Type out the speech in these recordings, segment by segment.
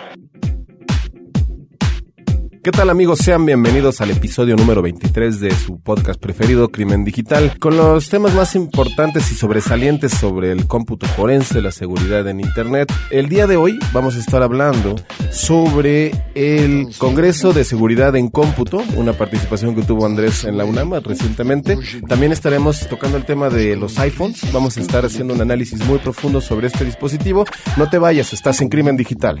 あっ! ¿Qué tal amigos? Sean bienvenidos al episodio número 23 de su podcast preferido, Crimen Digital, con los temas más importantes y sobresalientes sobre el cómputo forense, la seguridad en Internet. El día de hoy vamos a estar hablando sobre el Congreso de Seguridad en Cómputo, una participación que tuvo Andrés en la UNAM recientemente. También estaremos tocando el tema de los iPhones. Vamos a estar haciendo un análisis muy profundo sobre este dispositivo. No te vayas, estás en Crimen Digital.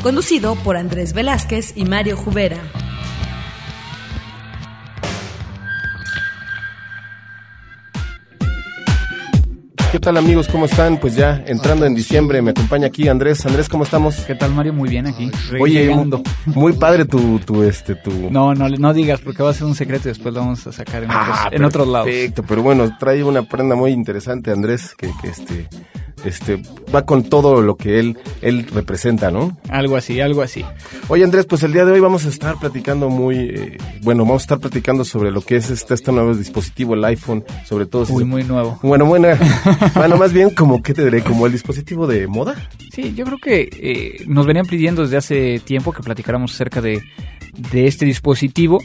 conducido por Andrés Velázquez y Mario Jubera. ¿Qué tal amigos? ¿Cómo están? Pues ya entrando en diciembre, me acompaña aquí Andrés. Andrés, ¿cómo estamos? ¿Qué tal Mario? Muy bien aquí. Oye, muy padre tu, tu, este, tu... No, no, no digas porque va a ser un secreto y después lo vamos a sacar en, otros, en otros lados. Perfecto, pero bueno, trae una prenda muy interesante Andrés, que, que este este, va con todo lo que él, él representa, ¿no? Algo así, algo así. Oye Andrés, pues el día de hoy vamos a estar platicando muy, eh, bueno, vamos a estar platicando sobre lo que es este, este nuevo dispositivo, el iPhone, sobre todo. Muy, muy nuevo. Bueno, bueno, bueno, más bien como, ¿qué te diré? Como el dispositivo de moda. Sí, yo creo que eh, nos venían pidiendo desde hace tiempo que platicáramos acerca de, de este dispositivo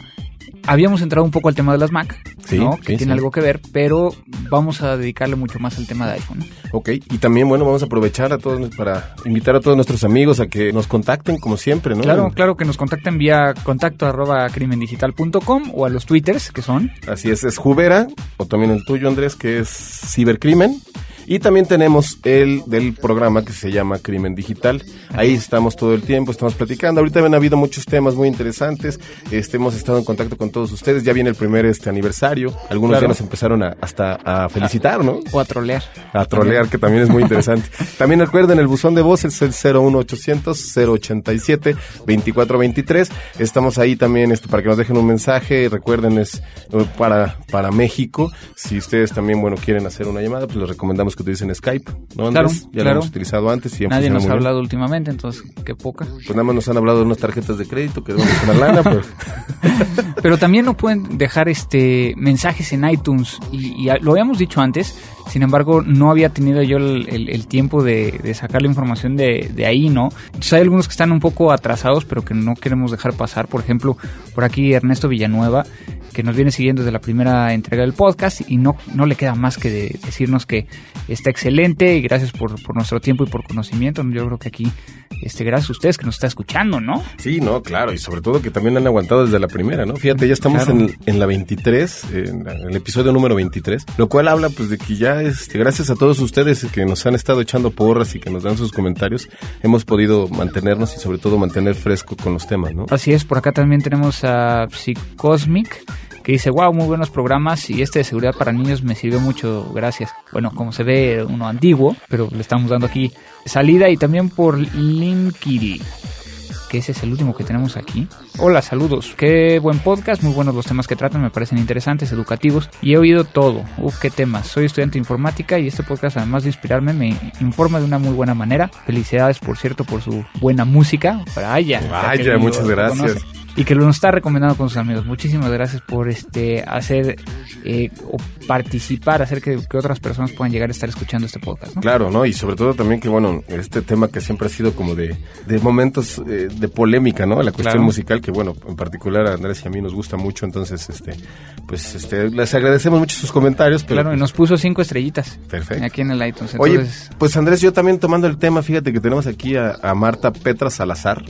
habíamos entrado un poco al tema de las Mac, ¿no? que tiene algo que ver, pero vamos a dedicarle mucho más al tema de iPhone. Ok, y también, bueno, vamos a aprovechar a todos para invitar a todos nuestros amigos a que nos contacten, como siempre, ¿no? Claro, claro, que nos contacten vía contacto arroba crimendigital.com o a los twitters, que son. Así es, es Jubera, o también el tuyo, Andrés, que es Cibercrimen. Y también tenemos el del programa que se llama Crimen Digital. Ahí estamos todo el tiempo, estamos platicando. Ahorita han habido muchos temas muy interesantes. Este, hemos estado en contacto con todos ustedes. Ya viene el primer este aniversario. Algunos ya nos empezaron a, hasta a felicitar, ¿no? O a trolear. A trolear, que también es muy interesante. también recuerden, el buzón de voz es el 01800 087 2423. Estamos ahí también este, para que nos dejen un mensaje. Recuerden, es eh, para, para México. Si ustedes también, bueno, quieren hacer una llamada, pues les recomendamos que utilicen Skype, ¿no, Claro, ya lo hemos utilizado antes. Y Nadie nos ha hablado últimamente, entonces, qué poca. Pues nada más nos han hablado de unas tarjetas de crédito que damos una lana, pero... pero también nos pueden dejar este mensajes en iTunes y, lo habíamos dicho antes, sin embargo, no había tenido yo el, tiempo de, sacar la información de, de, ahí, ¿no? Entonces hay algunos que están un poco atrasados, pero que no queremos dejar pasar. Por ejemplo, por aquí Ernesto Villanueva que nos viene siguiendo desde la primera entrega del podcast y no, no le queda más que decirnos que está excelente y gracias por, por, nuestro tiempo y por conocimiento. Yo creo que aquí, este, gracias a ustedes que nos está escuchando, ¿no? Sí, no, claro, y sobre todo que también han aguantado desde la primera, ¿no? Fíjate, ya estamos en, en, la 23, en, el episodio número 23, lo cual habla pues de que ya, este, gracias a todos ustedes que nos han estado echando porras y que nos dan sus comentarios, hemos podido mantenernos y sobre todo mantener fresco con los temas, ¿no? Así es, por acá también tenemos a Psycosmic que dice, wow, muy buenos programas y este de seguridad para niños me sirvió mucho, gracias. Bueno, como se ve, uno antiguo, pero le estamos dando aquí salida y también por Linkiri que ese es el último que tenemos aquí. Hola, saludos. Qué buen podcast, muy buenos los temas que tratan, me parecen interesantes, educativos y he oído todo. Uf, qué temas. Soy estudiante de informática y este podcast, además de inspirarme, me informa de una muy buena manera. Felicidades, por cierto, por su buena música. Vaya, vaya, muchas gracias y que lo está recomendando con sus amigos. Muchísimas gracias por este hacer eh, o participar, hacer que, otras personas puedan llegar a estar escuchando este podcast. Claro, ¿no? Y sobre todo también que, bueno, este tema que siempre ha sido como de, de momentos eh, de polémica, ¿no? La cuestión musical, que, bueno, en particular a Andrés y a mí nos gusta mucho, entonces, este, pues, este, les agradecemos mucho sus comentarios. Pero, claro, y nos puso cinco estrellitas. Perfecto. Aquí en el iTunes. Oye, pues Andrés, yo también tomando el tema, fíjate que tenemos aquí a, Marta Petra Salazar,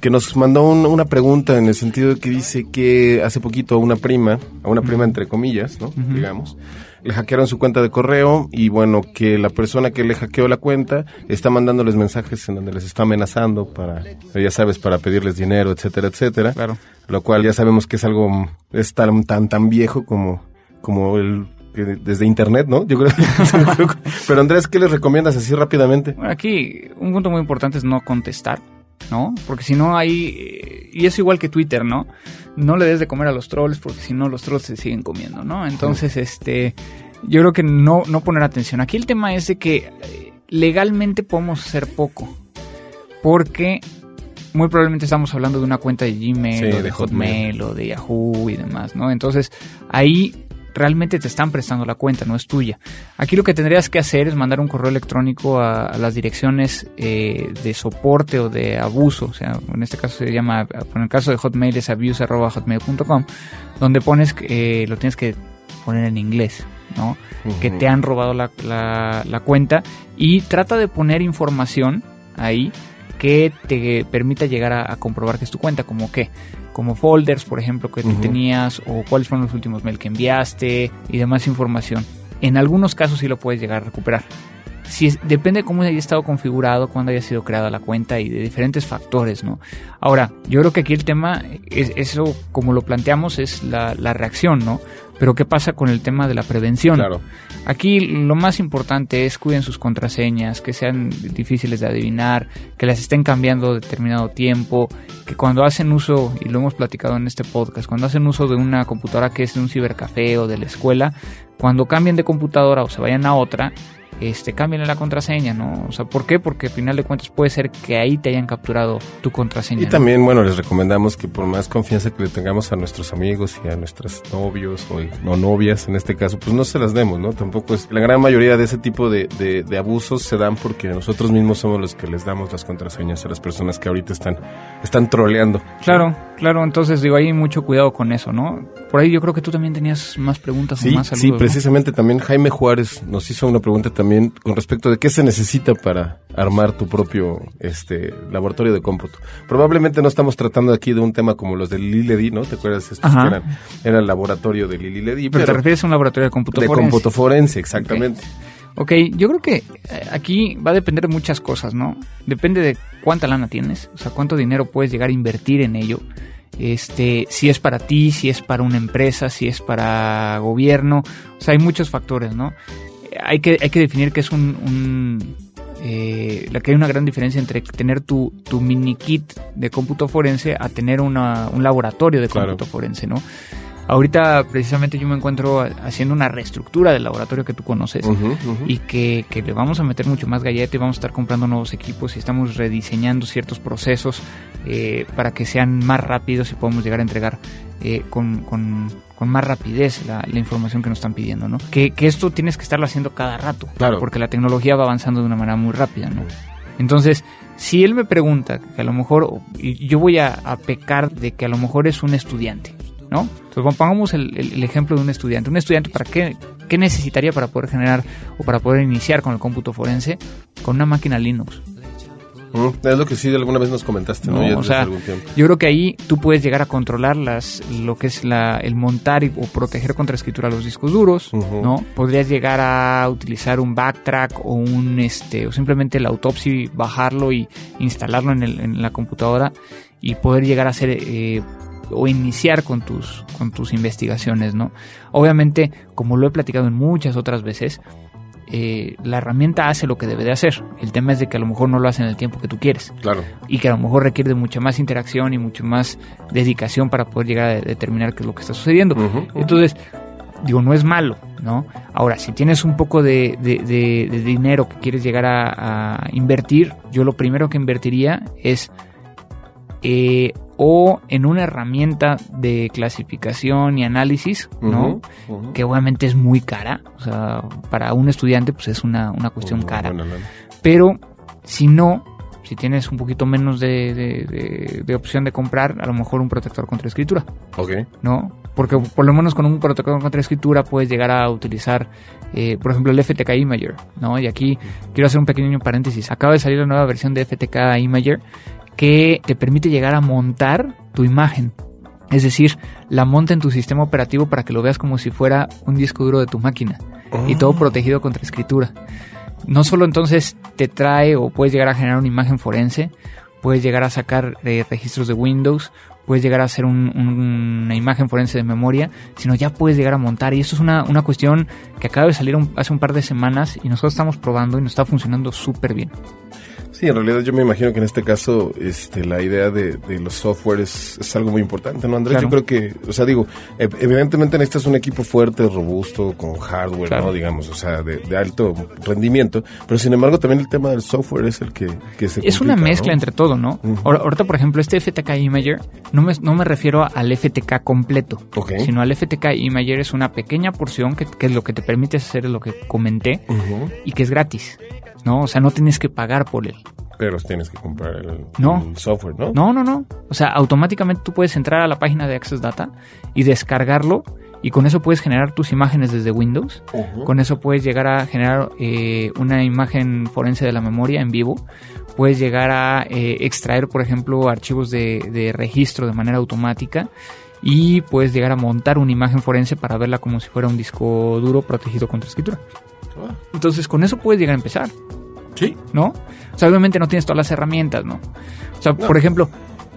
que nos mandó una pregunta en el sentido de que dice que hace poquito a una prima, a una prima entre comillas, ¿no? Digamos, le hackearon su cuenta de correo y bueno, que la persona que le hackeó la cuenta está mandándoles mensajes en donde les está amenazando para, ya sabes, para pedirles dinero, etcétera, etcétera. Claro. Lo cual ya sabemos que es algo, es tan, tan, tan viejo como, como el desde internet, ¿no? Yo creo. Pero Andrés, ¿qué les recomiendas así rápidamente? Aquí un punto muy importante es no contestar ¿no? Porque si no hay... Y es igual que Twitter, ¿no? No le des de comer a los trolls porque si no los trolls se siguen comiendo, ¿no? Entonces, este... Yo creo que no, no poner atención. Aquí el tema es de que eh, legalmente podemos hacer poco. Porque muy probablemente estamos hablando de una cuenta de Gmail, Sí, o de, de Hotmail, o de Yahoo y demás, ¿no? Entonces, ahí realmente te están prestando la cuenta, no es tuya. Aquí lo que tendrías que hacer es mandar un correo electrónico a, a las direcciones eh, de soporte o de abuso, o sea, en este caso se llama, en el caso de Hotmail es abuse.hotmail.com, donde pones, que, eh, lo tienes que poner en inglés, ¿no? Que te han robado la, la- la cuenta y trata de poner información ahí que te permita llegar a, a comprobar que es tu cuenta, como qué, como folders, por ejemplo, que tú tenías o cuáles fueron los últimos mail que enviaste y demás información. En algunos casos sí lo puedes llegar a recuperar. Si es- depende de cómo haya estado configurado, cuándo haya sido creada la cuenta y de diferentes factores, ¿no? Ahora, yo creo que aquí el tema, es, eso como lo planteamos, es la, la reacción, ¿no? Pero ¿qué pasa con el tema de la prevención? Claro. Aquí lo más importante es cuiden sus contraseñas, que sean difíciles de adivinar, que las estén cambiando determinado tiempo, que cuando hacen uso, y lo hemos platicado en este podcast, cuando hacen uso de una computadora que es de un cibercafé o de la escuela, cuando cambien de computadora o se vayan a otra, este, cámbienle la contraseña, ¿no? O sea, ¿por qué? Porque al final de cuentas puede ser que ahí te hayan capturado tu contraseña. Y ¿no? también, bueno, les recomendamos que por más confianza que le tengamos a nuestros amigos y a nuestros novios o no novias en este caso, pues no se las demos, ¿no? Tampoco es... La gran mayoría de ese tipo de, de- de abusos se dan porque nosotros mismos somos los que les damos las contraseñas a las personas que ahorita están, están troleando. Claro, claro, entonces digo, hay mucho cuidado con eso, ¿no? Por ahí yo creo que tú también tenías más preguntas o Sí, más saludos. sí, ¿no? precisamente también Jaime Juárez nos hizo una pregunta también con respecto de qué se necesita para armar tu propio este laboratorio de cómputo. Probablemente no estamos tratando aquí de un tema como los de Lili Ledi, ¿no? ¿Te acuerdas? Estos Ajá. que eran, era el laboratorio de Lili Ledi, Pero, te refieres a un laboratorio de cómputo de forense. cómputo forense, exactamente. Ok, yo creo que eh, aquí va a depender de muchas cosas, ¿no? Depende de cuánta lana tienes, o sea, cuánto dinero puedes llegar a invertir en ello. Este, si es para ti, si es para una empresa, si es para gobierno, o sea, hay muchos factores, ¿no? Hay que, hay que definir que es un, un, eh, la que hay una gran diferencia entre tener tu, tu mini kit de cómputo forense a tener una, un laboratorio de Claro. cómputo forense, ¿no? Ahorita precisamente yo me encuentro haciendo una reestructura del laboratorio que tú conoces y que, que le vamos a meter mucho más galleta y vamos a estar comprando nuevos equipos y estamos rediseñando ciertos procesos eh, para que sean más rápidos y podamos llegar a entregar eh, con, con- con más rapidez la, la información que nos están pidiendo, ¿no? Que, que esto tienes que estarlo haciendo cada rato, Claro. porque la tecnología va avanzando de una manera muy rápida, ¿no? Entonces, si él me pregunta que a lo mejor, yo voy a, a pecar de que a lo mejor es un estudiante, ¿no? Entonces pongamos el, el- el ejemplo de un estudiante. Un estudiante, ¿para qué, qué necesitaría para poder generar o para poder iniciar con el cómputo forense? Con una máquina Linux. Es lo que sí alguna vez nos comentaste, ¿no? O sea. Yo creo que ahí tú puedes llegar a controlar las, lo que es la, el montar y- o proteger contra escritura los discos duros. ¿no? Podrías llegar a utilizar un backtrack o un este o simplemente el autopsy, bajarlo y instalarlo en, el- en la computadora y poder llegar a hacer eh, o iniciar con tus con tus investigaciones, ¿no? Obviamente, como lo he platicado en muchas otras veces, eh, la herramienta hace lo que debe de hacer. El tema es de que a lo mejor no lo hace en el tiempo que tú quieres Claro. y que a lo mejor requiere de mucha más interacción y mucho más dedicación para poder llegar a determinar qué es lo que está sucediendo. Entonces, digo, no es malo, ¿no? Ahora, si tienes un poco de, de- de- de dinero que quieres llegar a, a invertir, yo lo primero que invertiría es eh, o en una herramienta de clasificación y análisis, ¿no? Que obviamente es muy cara, o sea, para un estudiante pues es una, una cuestión cara. Pero si no, si tienes un poquito menos de, de- de- de opción de comprar, a lo mejor un protector contra escritura, Ok. ¿no? Porque por lo menos con un protector contra escritura puedes llegar a utilizar, eh, por ejemplo, el FTK Imager, ¿no? Y aquí quiero hacer un pequeño paréntesis. Acaba de salir la nueva versión de FTK Imager que te permite llegar a montar tu imagen. Es decir, la monta en tu sistema operativo para que lo veas como si fuera un disco duro de tu máquina y todo protegido contra escritura. No solo entonces te trae o puedes llegar a generar una imagen forense, puedes llegar a sacar eh, registros de Windows, puedes llegar a hacer un- un- una imagen forense de memoria, sino ya puedes llegar a montar. Y esto es una, una cuestión que acaba de salir un- hace un par de semanas y nosotros estamos probando y nos está funcionando súper bien. Sí, en realidad yo me imagino que en este caso este, la idea de, de los softwares es, algo muy importante, ¿no, Andrés? Yo creo que, o sea, digo, evidentemente necesitas un equipo fuerte, robusto, con hardware, ¿no? Digamos, o sea, de, alto rendimiento, pero sin embargo también el tema del software es el que, que se Es una mezcla entre todo, ¿no? Ahorita, por ejemplo, este FTK Imager, no me, no me refiero al FTK completo, sino al FTK Imager es una pequeña porción que, que lo que te permite hacer lo que comenté y que es gratis. ¿No? O sea, no tienes que pagar por él. Pero tienes que comprar el, software, ¿no? No, no, no. O sea, automáticamente tú puedes entrar a la página de Access Data y descargarlo y con eso puedes generar tus imágenes desde Windows. Con eso puedes llegar a generar eh, una imagen forense de la memoria en vivo. Puedes llegar a eh, extraer, por ejemplo, archivos de, registro de manera automática. Y puedes llegar a montar una imagen forense para verla como si fuera un disco duro protegido contra escritura. Entonces con eso puedes llegar a empezar. Sí. ¿No? O sea, obviamente no tienes todas las herramientas, ¿no? O sea, por ejemplo,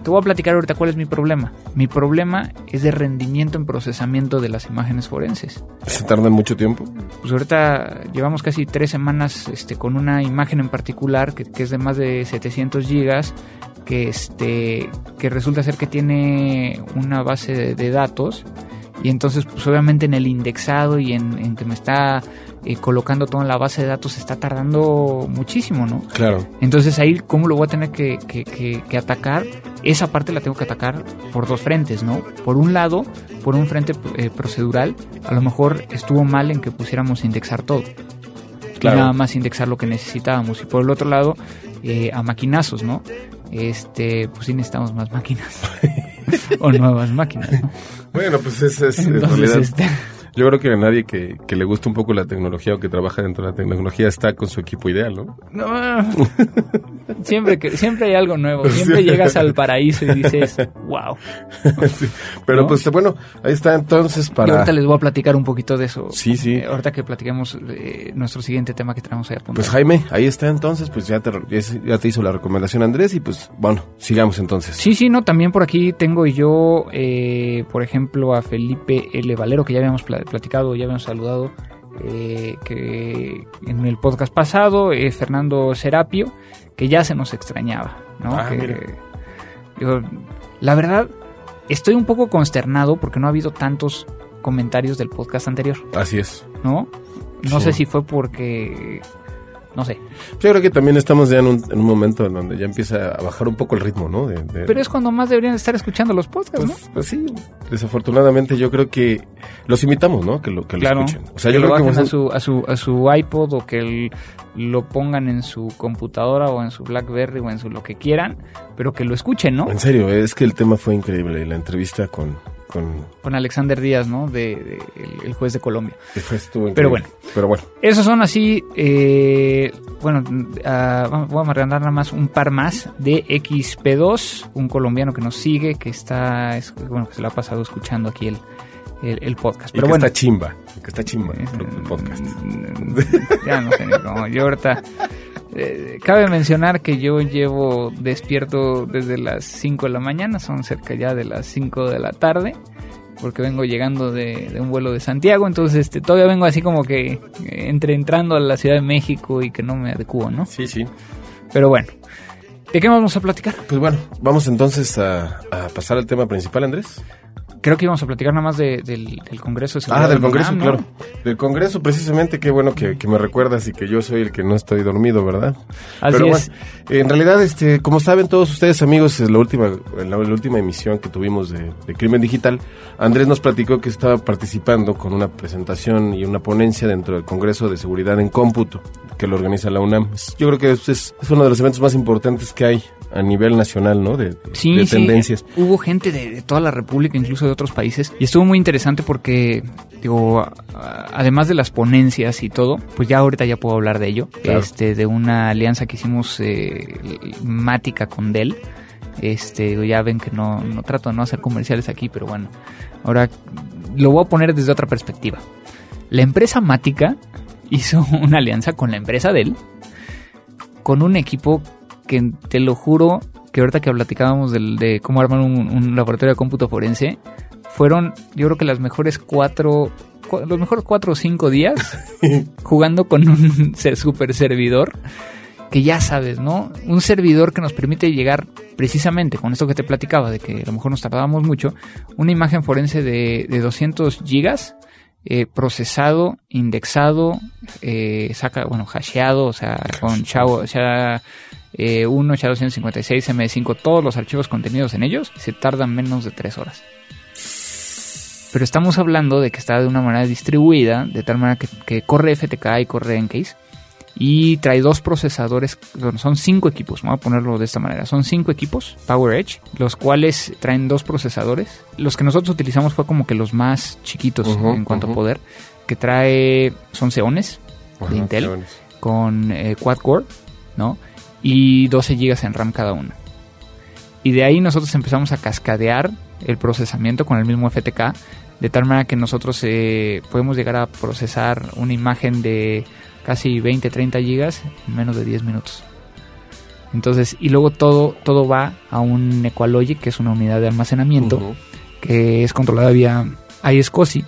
te voy a platicar ahorita cuál es mi problema. Mi problema es de rendimiento en procesamiento de las imágenes forenses. ¿Se tarda mucho tiempo? Pues ahorita llevamos casi tres semanas este, con una imagen en particular que, es de más de 700 gigas, que, este, que resulta ser que tiene una base de, datos y entonces pues obviamente en el indexado y en, en que me está eh, colocando todo en la base de datos está tardando muchísimo, ¿no? Claro. Entonces ahí, ¿cómo lo voy a tener que, atacar? Esa parte la tengo que atacar por dos frentes, ¿no? Por un lado, por un frente eh, procedural, a lo mejor estuvo mal en que pusiéramos indexar todo. Claro. nada más indexar lo que necesitábamos. Y por el otro lado, eh, a maquinazos, ¿no? Este, pues sí necesitamos más máquinas. o nuevas máquinas, ¿no? Bueno, pues ese es en realidad... Este, yo creo que a nadie que, le guste un poco la tecnología o que trabaja dentro de la tecnología está con su equipo ideal, ¿no? No, siempre, que, siempre hay algo nuevo. Siempre llegas al paraíso y dices, wow. Pero pues bueno, ahí está entonces para... Y ahorita les voy a platicar un poquito de eso. Sí, sí. Eh, ahorita que platiquemos nuestro siguiente tema que tenemos ahí a Pues Jaime, ahí está entonces, pues ya te, ya te hizo la recomendación Andrés y pues bueno, sigamos entonces. Sí, sí, no, también por aquí tengo yo, eh, por ejemplo, a Felipe L. Valero, que ya habíamos platicado platicado, ya habíamos saludado eh, que en el podcast pasado, eh, Fernando Serapio, que ya se nos extrañaba, ¿no? Ah, la verdad, estoy un poco consternado porque no ha habido tantos comentarios del podcast anterior. Así es. ¿No? No sé si fue porque no sé. Yo creo que también estamos ya en un, en un, momento en donde ya empieza a bajar un poco el ritmo, ¿no? Pero es cuando más deberían estar escuchando los podcasts, pues, ¿no? Pues sí, desafortunadamente yo creo que los invitamos, ¿no? Que lo, que lo escuchen. O sea, yo creo que a, su, a, su, a su iPod o que lo pongan en su computadora o en su BlackBerry o en su lo que quieran, pero que lo escuchen, ¿no? En serio, es que el tema fue increíble, la entrevista con, con... Alexander Díaz, ¿no? De, el, juez de Colombia. Pero bueno. Pero bueno. Esos son así, eh, bueno, uh, vamos a arrendar nada más un par más de XP2, un colombiano que nos sigue, que está, bueno, que se lo ha pasado escuchando aquí el, el, podcast. Pero bueno, está chimba, que está chimba el podcast. Ya no sé ni cómo. Yo ahorita eh, cabe mencionar que yo llevo despierto desde las 5 de la mañana, son cerca ya de las 5 de la tarde, porque vengo llegando de, un vuelo de Santiago, entonces este, todavía vengo así como que eh, entre entrando a la Ciudad de México y que no me adecuo, ¿no? Sí, sí. Pero bueno, ¿de qué vamos a platicar? Pues bueno, vamos entonces a, a pasar al tema principal, Andrés creo que íbamos a platicar nada más del, Congreso de Ah, del Congreso, claro. Del Congreso, precisamente, qué bueno que, me recuerdas y que yo soy el que no estoy dormido, ¿verdad? Así Pero bueno, en realidad, este, como saben todos ustedes, amigos, es la última, en la, última emisión que tuvimos de, Crimen Digital, Andrés nos platicó que estaba participando con una presentación y una ponencia dentro del Congreso de Seguridad en Cómputo, que lo organiza la UNAM. Yo creo que es, es uno de los eventos más importantes que hay a nivel nacional, ¿no? De, sí, tendencias. Hubo gente de, toda la República, incluso de otros países, y estuvo muy interesante porque, digo, además de las ponencias y todo, pues ya ahorita ya puedo hablar de ello, este, de una alianza que hicimos eh, mática con Dell. Este, ya ven que no, no trato de no hacer comerciales aquí, pero bueno, ahora lo voy a poner desde otra perspectiva. La empresa Mática hizo una alianza con la empresa Dell con un equipo que te lo juro que ahorita que platicábamos de, cómo armar un, laboratorio de cómputo forense, fueron yo creo que las mejores cuatro, los mejores cuatro o cinco días jugando con un super servidor que ya sabes, ¿no? Un servidor que nos permite llegar precisamente con esto que te platicaba, de que a lo mejor nos tardábamos mucho, una imagen forense de, de 200 gigas, eh, procesado, indexado, eh, saca, bueno, hasheado, o sea, con SHA, o sea, eh, 1, SHA-256, M5, todos los archivos contenidos en ellos, se tardan menos de 3 horas. Pero estamos hablando de que está de una manera distribuida, de tal manera que, que corre FTK y corre Encase y trae dos procesadores, bueno, son cinco equipos, vamos a ponerlo de esta manera, son cinco equipos Power Edge, los cuales traen dos procesadores. Los que nosotros utilizamos fue como que los más chiquitos en cuanto a poder, que trae, son Xeones de Intel Xeones. con eh, quad core, ¿no? Y 12 GB en RAM cada uno. Y de ahí nosotros empezamos a cascadear el procesamiento con el mismo FTK, de tal manera que nosotros eh, podemos llegar a procesar una imagen de casi 20, 30 gigas en menos de 10 minutos. Entonces, y luego todo, todo va a un Equalogic, que es una unidad de almacenamiento, que es controlada vía iSCSI.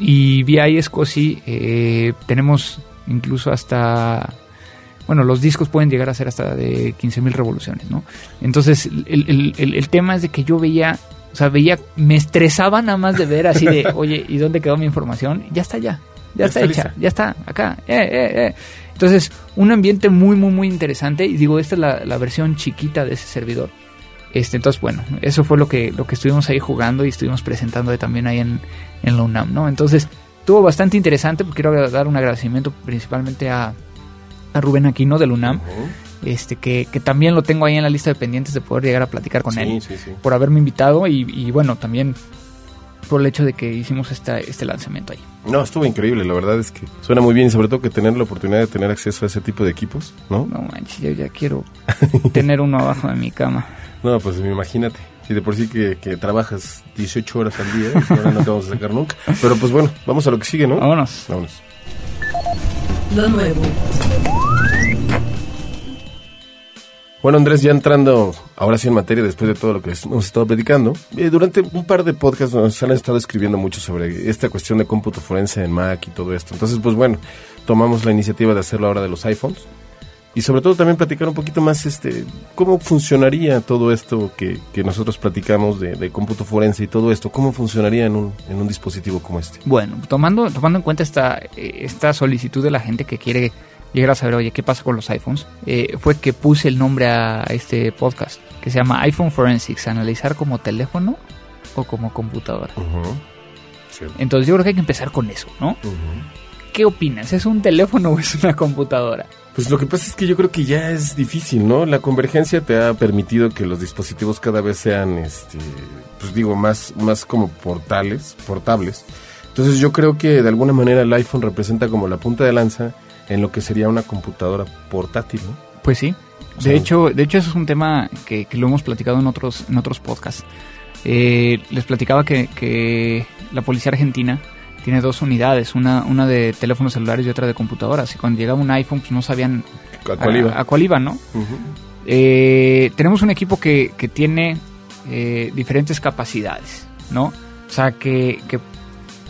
Y vía iSCSI eh, tenemos incluso hasta... Bueno, los discos pueden llegar a ser hasta de 15.000 revoluciones, ¿no? Entonces, el, el- el- el tema es de que yo veía, o sea, veía, me estresaba nada más de ver así de, oye, ¿y dónde quedó mi información? Ya está ya, ya, está, está hecha, lista. ya está, acá, eh, eh, eh. Entonces, un ambiente muy, muy, muy interesante. Y digo, esta es la, la versión chiquita de ese servidor. Este, entonces, bueno, eso fue lo que, lo que estuvimos ahí jugando y estuvimos presentando también ahí en, en la UNAM, ¿no? Entonces, estuvo bastante interesante, porque quiero dar un agradecimiento principalmente a, a Rubén Aquino del UNAM, este, que, que también lo tengo ahí en la lista de pendientes de poder llegar a platicar con sí, él, sí, sí. por haberme invitado y, y bueno, también por el hecho de que hicimos esta, este lanzamiento ahí. No, estuvo increíble, la verdad es que suena muy bien y sobre todo que tener la oportunidad de tener acceso a ese tipo de equipos, ¿no? No manches, yo ya quiero tener uno abajo de mi cama. No, pues imagínate. Si de por sí que, que trabajas 18 horas al día, ahora no te vamos a sacar nunca. Pero pues bueno, vamos a lo que sigue, ¿no? Vámonos. Vámonos. Lo. Bueno, Andrés, ya entrando ahora sí en materia, después de todo lo que hemos estado platicando, eh, durante un par de podcasts nos han estado escribiendo mucho sobre esta cuestión de cómputo forense en Mac y todo esto. Entonces, pues bueno, tomamos la iniciativa de hacerlo ahora de los iPhones y sobre todo también platicar un poquito más este cómo funcionaría todo esto que, que nosotros platicamos de, de cómputo forense y todo esto, cómo funcionaría en un, en un dispositivo como este. Bueno, tomando, tomando en cuenta esta, eh, esta solicitud de la gente que quiere llegar a saber, oye, ¿qué pasa con los iPhones? Eh, fue que puse el nombre a este podcast, que se llama iPhone Forensics, analizar como teléfono o como computadora. Sí. Entonces yo creo que hay que empezar con eso, ¿no? ¿Qué opinas? ¿Es un teléfono o es una computadora? Pues lo que pasa es que yo creo que ya es difícil, ¿no? La convergencia te ha permitido que los dispositivos cada vez sean, este, pues digo, más, más como portales, portables. Entonces yo creo que de alguna manera el iPhone representa como la punta de lanza en lo que sería una computadora portátil, ¿no? Pues sí. De hecho, de hecho eso es un tema que, que lo hemos platicado en otros, en otros podcasts. Eh, les platicaba que, que la policía argentina tiene dos unidades, una, una de teléfonos celulares y otra de computadoras. Y cuando llegaba un iPhone, pues no sabían ¿A cuál iba? a, a cuál iba, ¿no? Eh, tenemos un equipo que, que tiene eh, diferentes capacidades, ¿no? O sea, que, que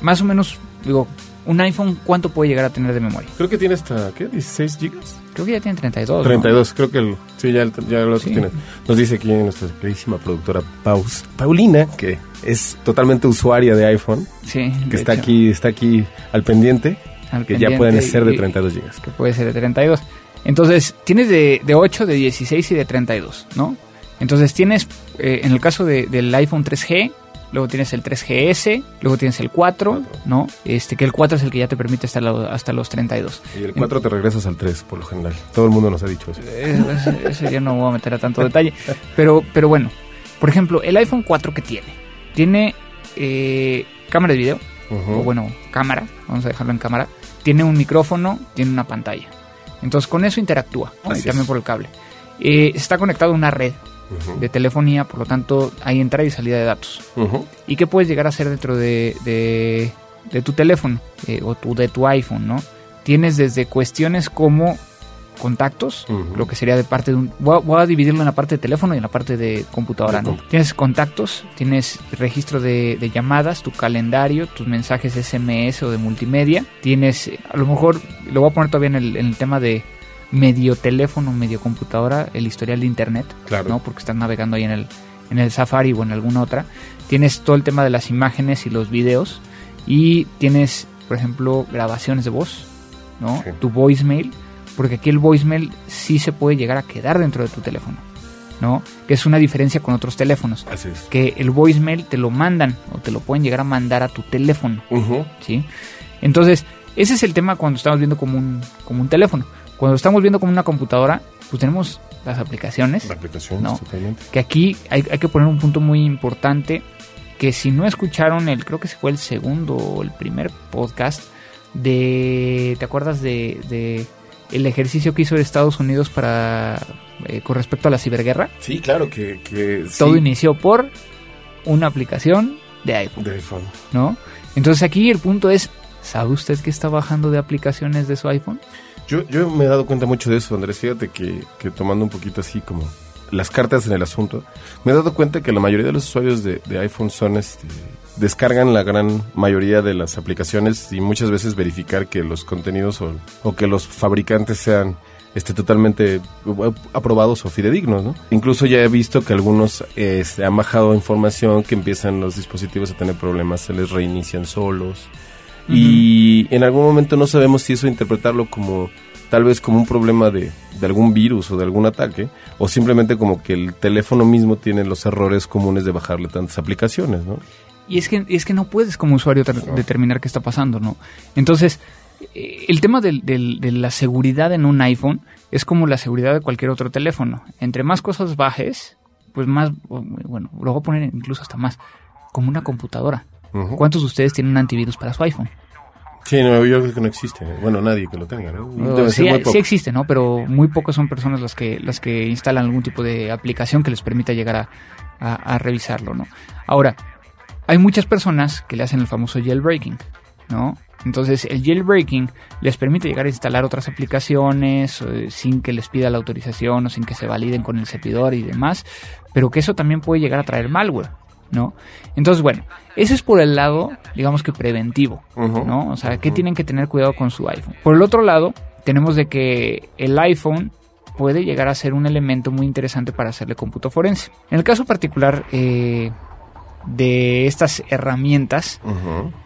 más o menos, digo, un iPhone, ¿cuánto puede llegar a tener de memoria? Creo que tiene hasta, ¿qué? ¿16 gigas? Creo que ya tiene 32. ¿no? 32, creo que el, sí, ya, el- ya lo Sí. tiene. Nos dice aquí nuestra queridísima productora Paus, Paulina, que es totalmente usuaria de iPhone, Sí, que está hecho, aquí, está aquí al pendiente, al que ya pueden ser de y- 32 gigas. que puede ser de 32. Entonces, tienes de, de 8, de 16 y de 32, ¿no? Entonces tienes, eh, en el caso de- del iPhone 3G, luego tienes el 3GS, luego tienes el 4, ¿no? Este, que el 4 es el que ya te permite hasta, hasta los 32. Y el 4 te regresas al 3, por lo general. Todo el mundo nos ha dicho eso. Eh, ese ya no voy a meter a tanto detalle. Pero, pero bueno, por ejemplo, el iPhone 4 que tiene, tiene eh, cámara de video, o bueno, cámara, vamos a dejarlo en cámara, tiene un micrófono, tiene una pantalla. Entonces con eso interactúa, y también por el cable. Eh, está conectado a una red De telefonía, por lo tanto hay entrada y salida de datos. ¿Y qué puedes llegar a hacer dentro de, de- de tu teléfono eh, o tu, de tu iPhone, no? Tienes desde cuestiones como contactos, lo que sería de parte de un... Voy a, voy a dividirlo en la parte de teléfono y en la parte de computadora, ¿no? Tienes contactos, tienes registro de, de llamadas, tu calendario, tus mensajes SMS o de multimedia. Tienes, eh, a lo mejor, lo voy a poner todavía en el, en el tema de, medio teléfono, medio computadora, el historial de internet, Claro. ¿no? Porque estás navegando ahí en el, en el Safari o en alguna otra. Tienes todo el tema de las imágenes y los videos y tienes, por ejemplo, grabaciones de voz, ¿no? Sí. Tu voicemail, porque aquí el voicemail sí se puede llegar a quedar dentro de tu teléfono, ¿no? Que es una diferencia con otros teléfonos, Así es. que el voicemail te lo mandan o te lo pueden llegar a mandar a tu teléfono. ¿sí? Entonces, ese es el tema cuando estamos viendo como un, como un teléfono. Cuando estamos viendo como una computadora, pues tenemos las aplicaciones, La aplicación, No. totalmente. que aquí hay, hay que poner un punto muy importante, que si no escucharon el, creo que ese fue el segundo o el primer podcast de, ¿te acuerdas de, de el ejercicio que hizo Estados Unidos para, eh, con respecto a la ciberguerra? Sí, claro que, que sí. Todo inició por una aplicación de iPhone. de iPhone. ¿no? Entonces aquí el punto es, ¿sabe usted que está bajando de aplicaciones de su iPhone? Yo, yo me he dado cuenta mucho de eso, Andrés. Fíjate que, que tomando un poquito así como las cartas en el asunto, me he dado cuenta que la mayoría de los usuarios de, de iPhone son, este, descargan la gran mayoría de las aplicaciones y muchas veces verificar que los contenidos o, o que los fabricantes sean este, totalmente aprobados o fidedignos, ¿no? Incluso ya he visto que algunos se han bajado información que empiezan los dispositivos a tener problemas, se les reinician solos. Y en algún momento no sabemos si eso interpretarlo como tal vez como un problema de, de algún virus o de algún ataque, o simplemente como que el teléfono mismo tiene los errores comunes de bajarle tantas aplicaciones, ¿no? Y es que, es que no puedes como usuario ter- determinar qué está pasando, ¿no? Entonces, eh, el tema del- del- de la seguridad en un iPhone es como la seguridad de cualquier otro teléfono. Entre más cosas bajes, pues más, bueno, lo voy a poner incluso hasta más, como una computadora. ¿Cuántos de ustedes tienen antivirus para su iPhone? Sí, no, yo creo que no existe. Bueno, nadie que lo tenga, ¿no? Debe sí, ser muy sí existe, ¿no? Pero muy pocas son personas las que, las que instalan algún tipo de aplicación que les permita llegar a, a- a revisarlo, ¿no? Ahora, hay muchas personas que le hacen el famoso jailbreaking, ¿no? Entonces, el jailbreaking les permite llegar a instalar otras aplicaciones eh, sin que les pida la autorización o sin que se validen con el servidor y demás, pero que eso también puede llegar a traer malware, ¿no? Entonces, bueno, ese es por el lado, digamos que preventivo. ¿no? O sea, que tienen que tener cuidado con su iPhone. Por el otro lado, tenemos de que el iPhone puede llegar a ser un elemento muy interesante para hacerle cómputo forense. En el caso particular eh, de estas herramientas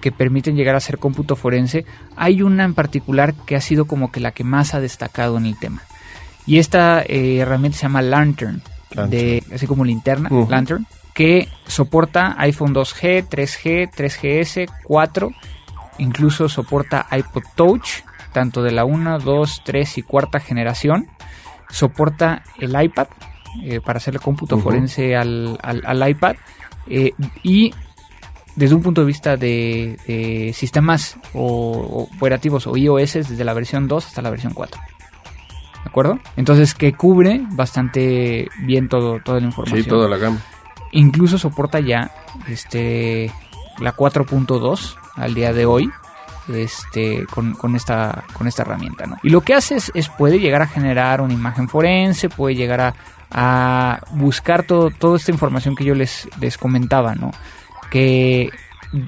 que permiten llegar a hacer cómputo forense, hay una en particular que ha sido como que la que más ha destacado en el tema. Y esta eh, herramienta se llama Lantern, Lantern. de, así como linterna. Lantern, que soporta iPhone 2G, 3G, 3GS, 4, incluso soporta iPod Touch, tanto de la 1, 2, 3 y cuarta generación. Soporta el iPad eh, para hacerle cómputo forense al, al- al iPad. eh, y desde un punto de vista de, de sistemas o, o operativos o iOS desde la versión 2 hasta la versión 4. ¿De acuerdo? Entonces que cubre bastante bien todo, toda la información. Sí, toda la gama. Incluso soporta ya este la 4.2 al día de hoy este con, con esta con esta herramienta ¿no? y lo que hace es, es puede llegar a generar una imagen forense puede llegar a, a buscar todo, toda esta información que yo les, les comentaba no que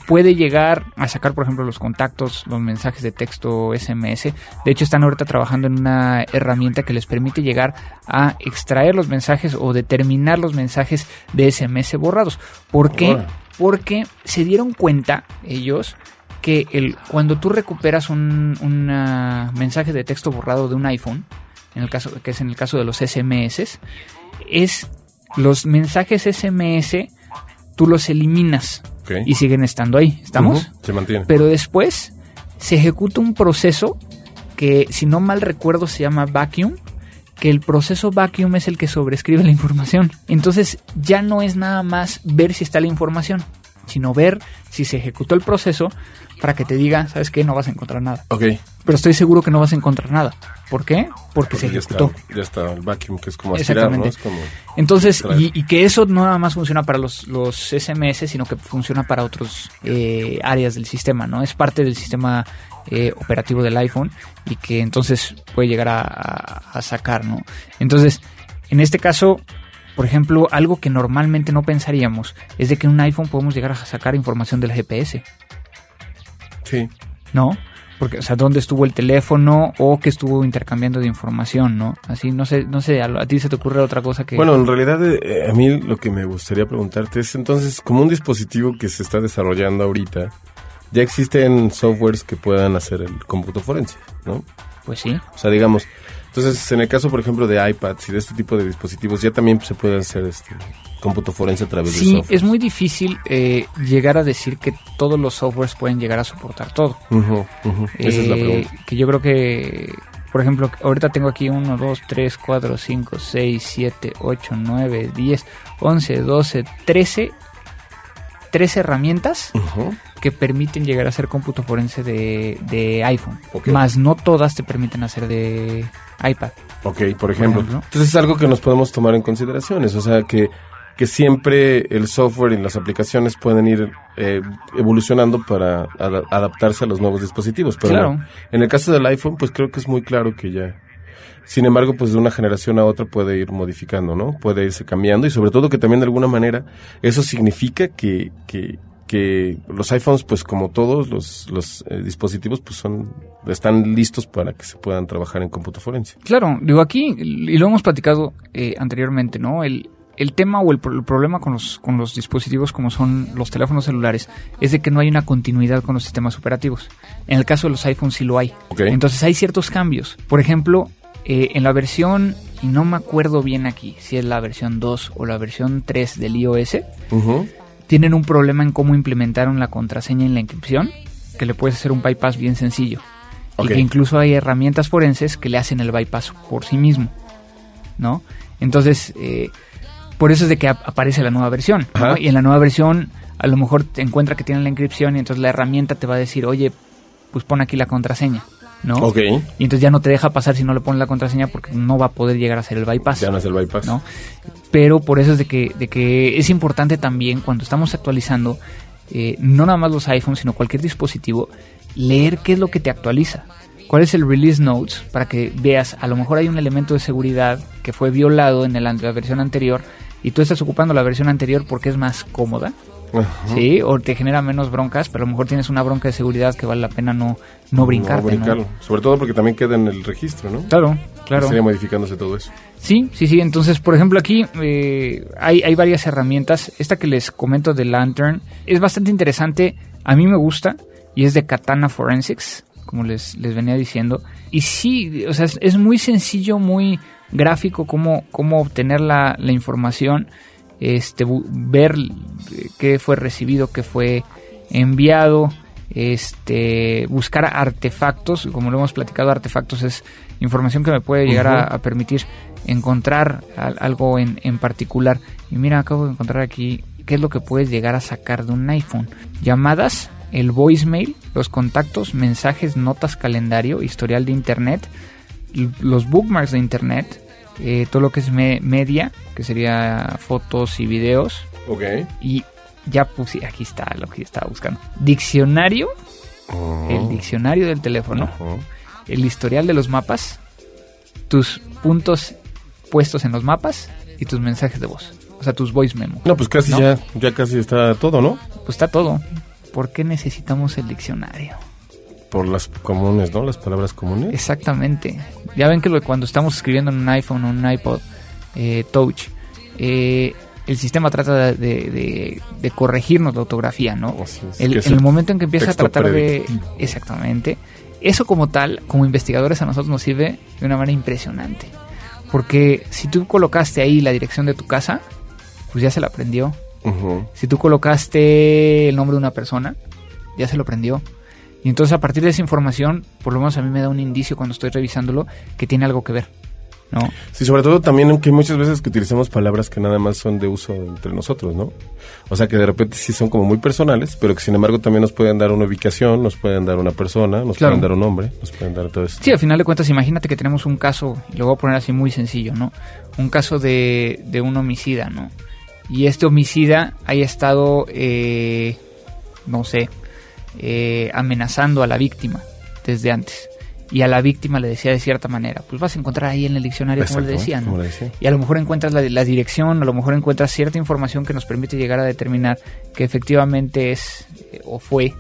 puede llegar a sacar, por ejemplo, los contactos, los mensajes de texto SMS. De hecho, están ahorita trabajando en una herramienta que les permite llegar a extraer los mensajes o determinar los mensajes de SMS borrados. ¿Por qué? Porque se dieron cuenta ellos que el, cuando tú recuperas un una mensaje de texto borrado de un iPhone, en el caso que es en el caso de los SMS, es los mensajes SMS tú los eliminas y siguen estando ahí. ¿Estamos? Se mantiene. Pero después se ejecuta un proceso que, si no mal recuerdo, se llama vacuum, que el proceso vacuum es el que sobrescribe la información. Entonces ya no es nada más ver si está la información, sino ver si se ejecutó el proceso para que te diga, ¿sabes qué? No vas a encontrar nada. ok. Pero estoy seguro que no vas a encontrar nada. ¿Por qué? Porque, se Porque ya ejecutó. está, ya está el vacuum, que es como aspirar, ¿no? Exactamente. Es como... Entonces, y, y que eso no nada más funciona para los, los SMS, sino que funciona para otros eh, áreas del sistema, ¿no? Es parte del sistema eh, operativo del iPhone y que entonces puede llegar a, a- a sacar, ¿no? Entonces, en este caso, por ejemplo, algo que normalmente no pensaríamos es de que en un iPhone podemos llegar a sacar información del GPS, Sí. ¿no? Porque, o sea, dónde estuvo el teléfono o que estuvo intercambiando de información, ¿no? Así, no sé, no sé, a, ti se te ocurre otra cosa que... Bueno, en realidad eh, a mí lo que me gustaría preguntarte es entonces, como un dispositivo que se está desarrollando ahorita, ya existen softwares que puedan hacer el cómputo forense, ¿no? Pues sí. O sea, digamos, entonces en el caso, por ejemplo, de iPads y de este tipo de dispositivos, ya también se puede hacer este cómputo forense a través de software. Sí, es muy difícil eh, llegar a decir que todos los softwares pueden llegar a soportar todo. Esa es la eh, pregunta. Que yo creo que, por ejemplo, ahorita tengo aquí 1, 2, 3, 4, 5, 6, 7, 8, 9, 10, 11, 12, 13 tres herramientas que permiten llegar a hacer cómputo forense de, iPhone. Más no todas te permiten hacer de iPad. Ok, por ejemplo. Entonces es algo que nos podemos tomar en consideraciones. O sea, que, que siempre el software y las aplicaciones pueden ir eh, evolucionando para adaptarse a los nuevos dispositivos. Pero claro. en el caso del iPhone, pues creo que es muy claro que ya sin embargo, pues de una generación a otra puede ir modificando, ¿no? Puede irse cambiando y sobre todo que también de alguna manera eso significa que, que, que los iPhones, pues como todos los, los eh, dispositivos, pues son están listos para que se puedan trabajar en cómputo forense. Claro, digo aquí, y lo hemos platicado eh, anteriormente, ¿no? El, el tema o el, problema con los, con los dispositivos como son los teléfonos celulares es de que no hay una continuidad con los sistemas operativos. En el caso de los iPhones sí lo hay. Entonces hay ciertos cambios. Por ejemplo, eh, en la versión, y no me acuerdo bien aquí si es la versión 2 o la versión 3 del iOS, tienen un problema en cómo implementaron la contraseña en la inscripción, que le puedes hacer un bypass bien sencillo. Y que incluso hay herramientas forenses que le hacen el bypass por sí mismo. ¿No? Entonces, eh, por eso es de que aparece la nueva versión. Y en la nueva versión, a lo mejor te encuentra que tiene la inscripción y entonces la herramienta te va a decir, oye, pues pon aquí la contraseña. ¿no? Ok. Y entonces ya no te deja pasar si no le pones la contraseña porque no va a poder llegar a hacer el bypass. Ya no es el bypass. ¿no? Pero por eso es de que, de que es importante también cuando estamos actualizando, eh, no nada más los iPhones, sino cualquier dispositivo, leer qué es lo que te actualiza. ¿Cuál es el release notes? Para que veas, a lo mejor hay un elemento de seguridad que fue violado en la versión anterior y tú estás ocupando la versión anterior porque es más cómoda ¿sí? O te genera menos broncas, pero a lo mejor tienes una bronca de seguridad que vale la pena no, no brincar. Sobre todo porque también queda en el registro, ¿no? Claro, claro. Sería modificándose todo eso. Sí, sí, sí. Entonces, por ejemplo, aquí eh, hay, hay varias herramientas. Esta que les comento de Lantern es bastante interesante. A mí me gusta y es de Katana Forensics, como les, les venía diciendo. Y sí, o sea, es, muy sencillo, muy gráfico cómo, cómo obtener la, la información este, ver qué fue recibido, qué fue enviado, este, buscar artefactos, como lo hemos platicado, artefactos es información que me puede llegar a, permitir encontrar algo en, en, particular. Y mira, acabo de encontrar aquí qué es lo que puedes llegar a sacar de un iPhone. Llamadas, el voicemail, los contactos, mensajes, notas, calendario, historial de internet, los bookmarks de internet, eh, todo lo que es media, que sería fotos y videos. Ok. Y ya puse, aquí está lo que estaba buscando. Diccionario, el diccionario del teléfono, el historial de los mapas, tus puntos puestos en los mapas y tus mensajes de voz. O sea, tus voice memo. No, pues casi ya, ya casi está todo, ¿no? Pues está todo. ¿Por qué necesitamos el diccionario? Por las comunes, ¿no? Las palabras comunes. Exactamente. Ya ven que cuando estamos escribiendo en un iPhone o un iPod eh, Touch, eh, el sistema trata de, corregirnos la ortografía, ¿no? en el momento en que empieza a tratar de... Exactamente. Eso como tal, como investigadores a nosotros nos sirve de una manera impresionante. Porque si tú colocaste ahí la dirección de tu casa, pues ya se la aprendió. Si tú colocaste el nombre de una persona, ya se lo aprendió. Y entonces a partir de esa información, por lo menos a mí me da un indicio cuando estoy revisándolo que tiene algo que ver. ¿no? Sí, sobre todo también que muchas veces que utilizamos palabras que nada más son de uso entre nosotros, ¿no? O sea que de repente sí son como muy personales, pero que sin embargo también nos pueden dar una ubicación, nos pueden dar una persona, nos pueden dar un nombre, nos pueden dar todo esto. Sí, al final de cuentas, imagínate que tenemos un caso, lo voy a poner así muy sencillo, ¿no? Un caso de, de un homicida, ¿no? Y este homicida haya estado, eh, no sé, eh, amenazando a la víctima desde antes. Y a la víctima le decía de cierta manera, pues vas a encontrar ahí en el diccionario como le decían. Y a lo mejor encuentras la, dirección, a lo mejor encuentras cierta información que nos permite llegar a determinar que efectivamente es eh, o fue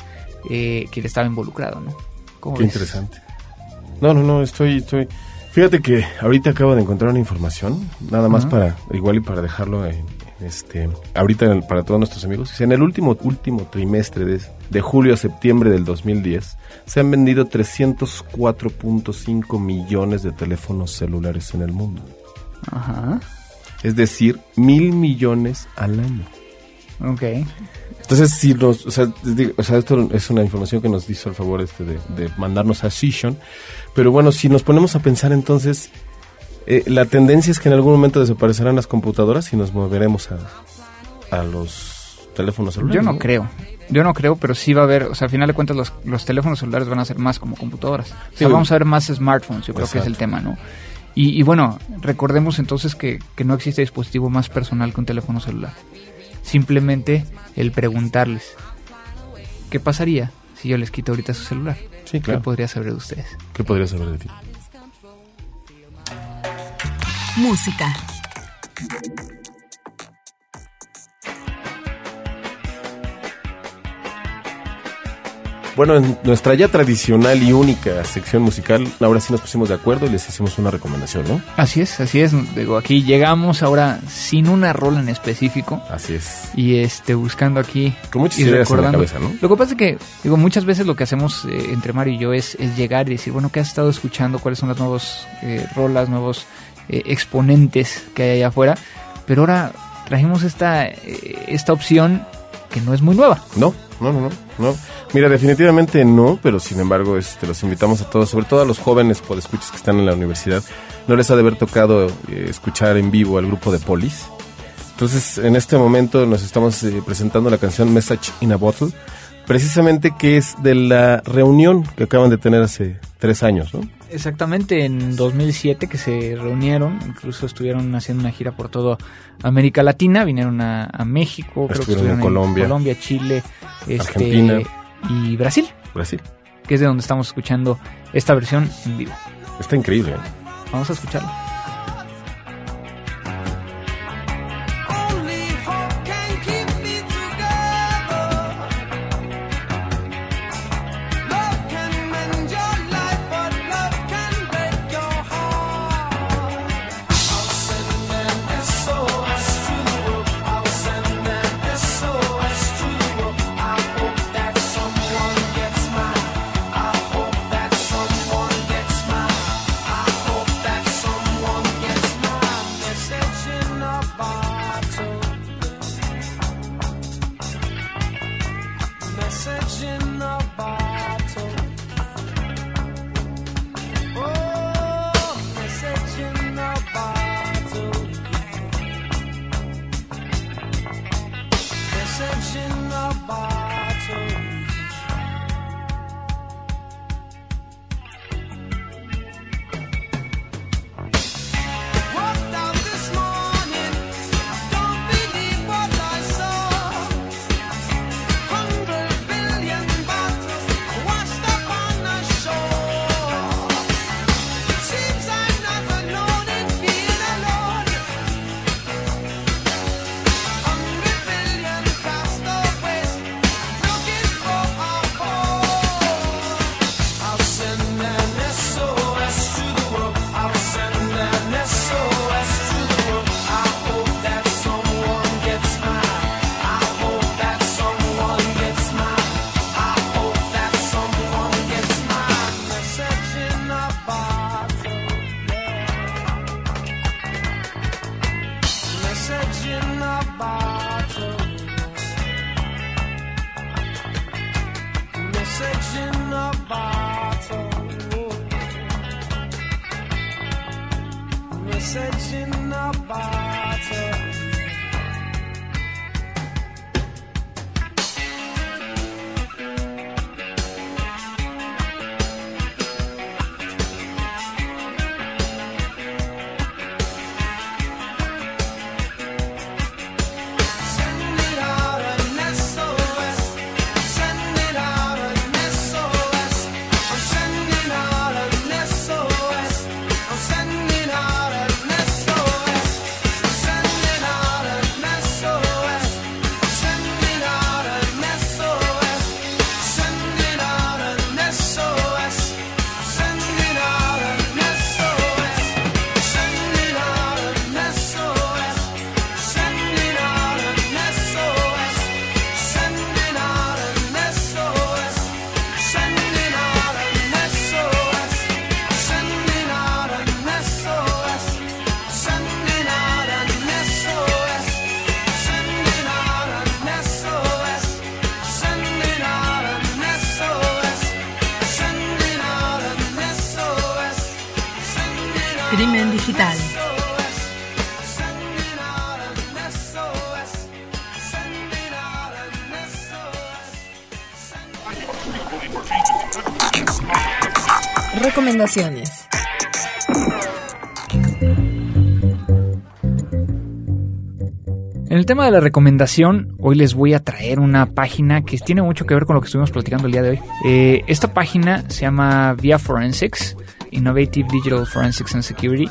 eh, quien estaba involucrado, ¿no? ¿Cómo Qué ves? interesante. No, no, no, estoy, estoy... Fíjate que ahorita acabo de encontrar una información, nada más para, igual y para dejarlo en, en este, ahorita para todos nuestros amigos. En el último, último trimestre de, de julio a septiembre del 2010, se han vendido 304.5 millones de teléfonos celulares en el mundo. Ajá. Es decir, mil millones al año. Ok. Entonces, si nos, o sea, digo, o sea, esto es una información que nos hizo el favor este de, de mandarnos a Session, pero bueno, si nos ponemos a pensar entonces, eh, la tendencia es que en algún momento desaparecerán las computadoras y nos moveremos a, a los teléfonos celulares. Yo no creo. Yo no creo, pero sí va a haber, o sea, al final de cuentas los, los teléfonos celulares van a ser más como computadoras. O sea, Sí. vamos a ver más smartphones, yo creo que es el tema, ¿no? Y, y bueno, recordemos entonces que, que no existe dispositivo más personal que un teléfono celular. Simplemente el preguntarles, ¿qué pasaría si yo les quito ahorita su celular? Sí, ¿Qué claro. podría saber de ustedes? ¿Qué podría saber de ti? Música. Bueno, en nuestra ya tradicional y única sección musical, ahora sí nos pusimos de acuerdo y les hicimos una recomendación, ¿no? Así es, así es. Digo, aquí llegamos ahora sin una rola en específico Así es. y este buscando aquí Con muchas y ideas en la recordando. cabeza, ¿no? Lo que pasa es que, digo, muchas veces lo que hacemos eh, entre Mario y yo es, es llegar y decir, bueno, ¿qué has estado escuchando? ¿Cuáles son las nuevas eh, rolas, nuevos eh, exponentes que hay allá afuera? Pero ahora trajimos esta, eh, esta opción que no es muy nueva. No, no, no, no. Mira, definitivamente no, pero sin embargo, este, los invitamos a todos, sobre todo a los jóvenes podescuchas que están en la universidad. No les ha de haber tocado eh, escuchar en vivo al grupo de Polis. Entonces, en este momento nos estamos presentando la canción Message in a Bottle, precisamente que es de la reunión que acaban de tener hace tres años, ¿no? Exactamente, en 2007 que se reunieron, incluso estuvieron haciendo una gira por toda América Latina, vinieron a, a México, creo que Estuvieron en Colombia. Colombia, Chile, este, Argentina. y Brasil, Brasil. que es de donde estamos escuchando esta versión en vivo. Está increíble. ¿eh? Vamos a escucharlo. Message in a Recomendaciones. En el tema de la recomendación, hoy les voy a traer una página que tiene mucho que ver con lo que estuvimos platicando el día de hoy. Eh, esta página se llama Via Forensics, Innovative Digital Forensics and Security,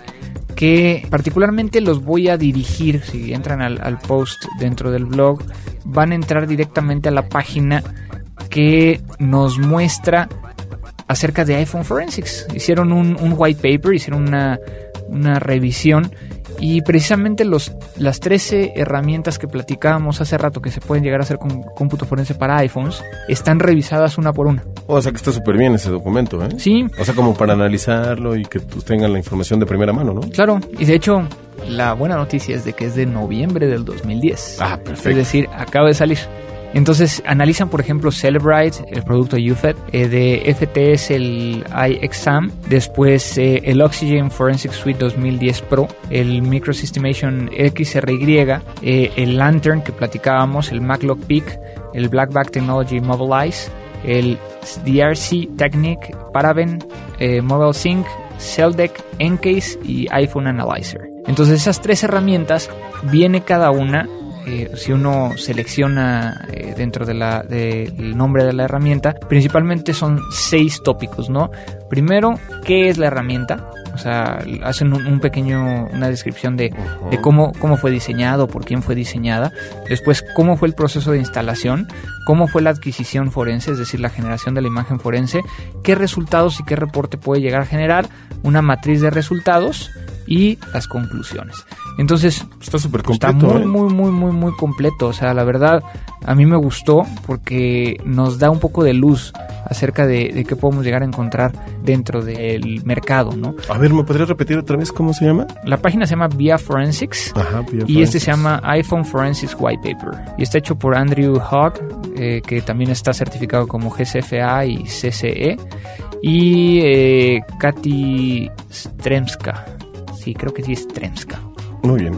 que particularmente los voy a dirigir, si entran al, al post dentro del blog, van a entrar directamente a la página que nos muestra acerca de iPhone Forensics. Hicieron un, un white paper, hicieron una, una revisión y precisamente los, las 13 herramientas que platicábamos hace rato que se pueden llegar a hacer con cómputo forense para iPhones están revisadas una por una. O sea que está súper bien ese documento, ¿eh? Sí, O sea, como para analizarlo y que tú tengan la información de primera mano, ¿no? claro. Y de hecho, la buena noticia es de que es de noviembre del 2010. Ah, Es perfecto. decir, acaba de salir. Entonces analizan, por ejemplo, Celebrite, el producto UFED, eh, de FTS el iExam, después eh, el Oxygen Forensic Suite 2010 Pro, el Microsystemation XRY, eh, el Lantern que platicábamos, el MacLock Peak, el Blackback Technology Mobilize, el DRC Technic, Paraben, eh, Mobile Sync, Celldeck, Encase y iPhone Analyzer. Entonces esas tres herramientas viene cada una eh, si uno selecciona eh, dentro del de el nombre de la herramienta, principalmente son seis tópicos, ¿no? Primero, ¿qué es la herramienta? O sea, hacen un, un pequeño, una descripción de, de cómo, cómo fue diseñado, por quién fue diseñada. Después, cómo fue el proceso de instalación, cómo fue la adquisición forense, es decir, la generación de la imagen forense, qué resultados y qué reporte puede llegar a generar, una matriz de resultados y las conclusiones. Entonces, Está súper está completo, muy, ¿eh? muy, muy, muy, muy completo. O sea, la verdad, a mí me gustó porque nos da un poco de luz acerca de, de qué podemos llegar a encontrar dentro del mercado, ¿no? A ver, ¿me podrías repetir otra vez cómo se llama? La página se llama Via Forensics. Ajá, Via Y este Forensics. se llama iPhone Forensics White Paper. Y está hecho por Andrew Hogg, eh, que también está certificado como GCFA y CCE. Y eh, Katy Stremska. Sí, creo que sí es Stremska. Muy bien.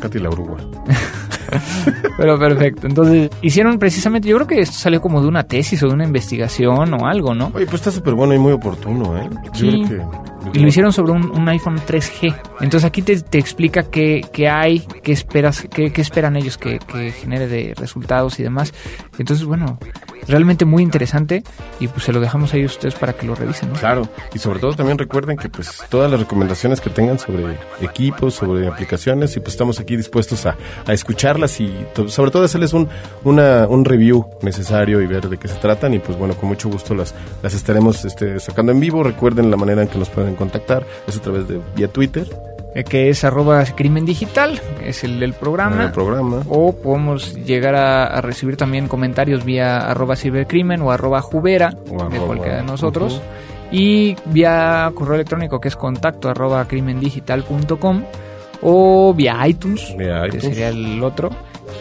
Katy la Uruguay. Pero perfecto. Entonces, hicieron precisamente, yo creo que esto salió como de una tesis o de una investigación o algo, ¿no? Oye, pues está súper bueno y muy oportuno, ¿eh? Yo Sí. creo que... Y lo hicieron sobre un, un iPhone 3G. Entonces aquí te, te explica qué, qué hay, qué esperas, qué, qué esperan ellos que, que genere de resultados y demás. Entonces, bueno, realmente muy interesante y pues se lo dejamos ahí a ustedes para que lo revisen. Claro, y sobre todo también recuerden que pues todas las recomendaciones que tengan sobre equipos, sobre aplicaciones, y pues estamos aquí dispuestos a, a escucharlas y to- sobre todo hacerles un, una, un review necesario y ver de qué se tratan y pues bueno, con mucho gusto las, las estaremos este, sacando en vivo. Recuerden la manera en que nos pueden contactar, es a través de vía Twitter, que es arroba crimen digital, que es el del programa. el programa. O podemos llegar a, a recibir también comentarios vía arroba cibercrimen o arroba jubera O de cualquiera de nosotros. Y vía correo electrónico que es contacto arroba crimendigital.com o vía iTunes, Vía que iTunes. sería el otro.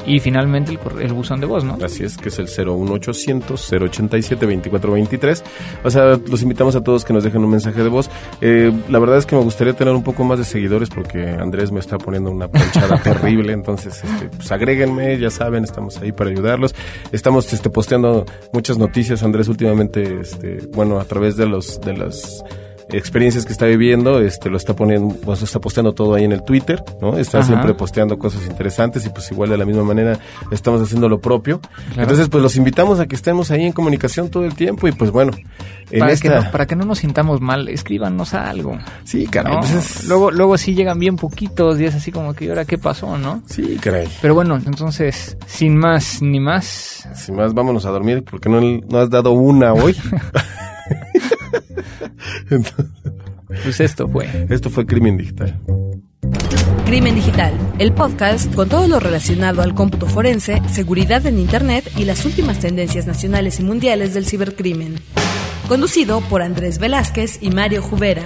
Y finalmente el, el buzón de voz, ¿no? Así es, que es el 01800 087 2423. O sea, los invitamos a todos que nos dejen un mensaje de voz. Eh, la verdad es que me gustaría tener un poco más de seguidores porque Andrés me está poniendo una planchada terrible. Entonces, este, pues agréguenme, ya saben, estamos ahí para ayudarlos. Estamos este, posteando muchas noticias, Andrés, últimamente, este, bueno, a través de los, de las experiencias que está viviendo, este lo está poniendo, pues, está posteando todo ahí en el Twitter, ¿no? Está Ajá. siempre posteando cosas interesantes y pues igual de la misma manera estamos haciendo lo propio. Claro. Entonces, pues los invitamos a que estemos ahí en comunicación todo el tiempo y pues bueno, en Para, esta que no, para que no nos sintamos mal, escríbanos algo. Sí, caray, ¿no? pues es- Luego, luego sí llegan bien poquitos y es así como que, ¿y ahora qué pasó, no? Sí, caray. Pero bueno, entonces, sin más ni más, Sin más, vámonos a dormir porque no, no has dado una hoy. Entonces, pues esto fue. esto fue Crimen Digital. Crimen Digital, el podcast con todo lo relacionado al cómputo forense, seguridad en Internet y las últimas tendencias nacionales y mundiales del cibercrimen. Conducido por Andrés Velázquez y Mario Jubera.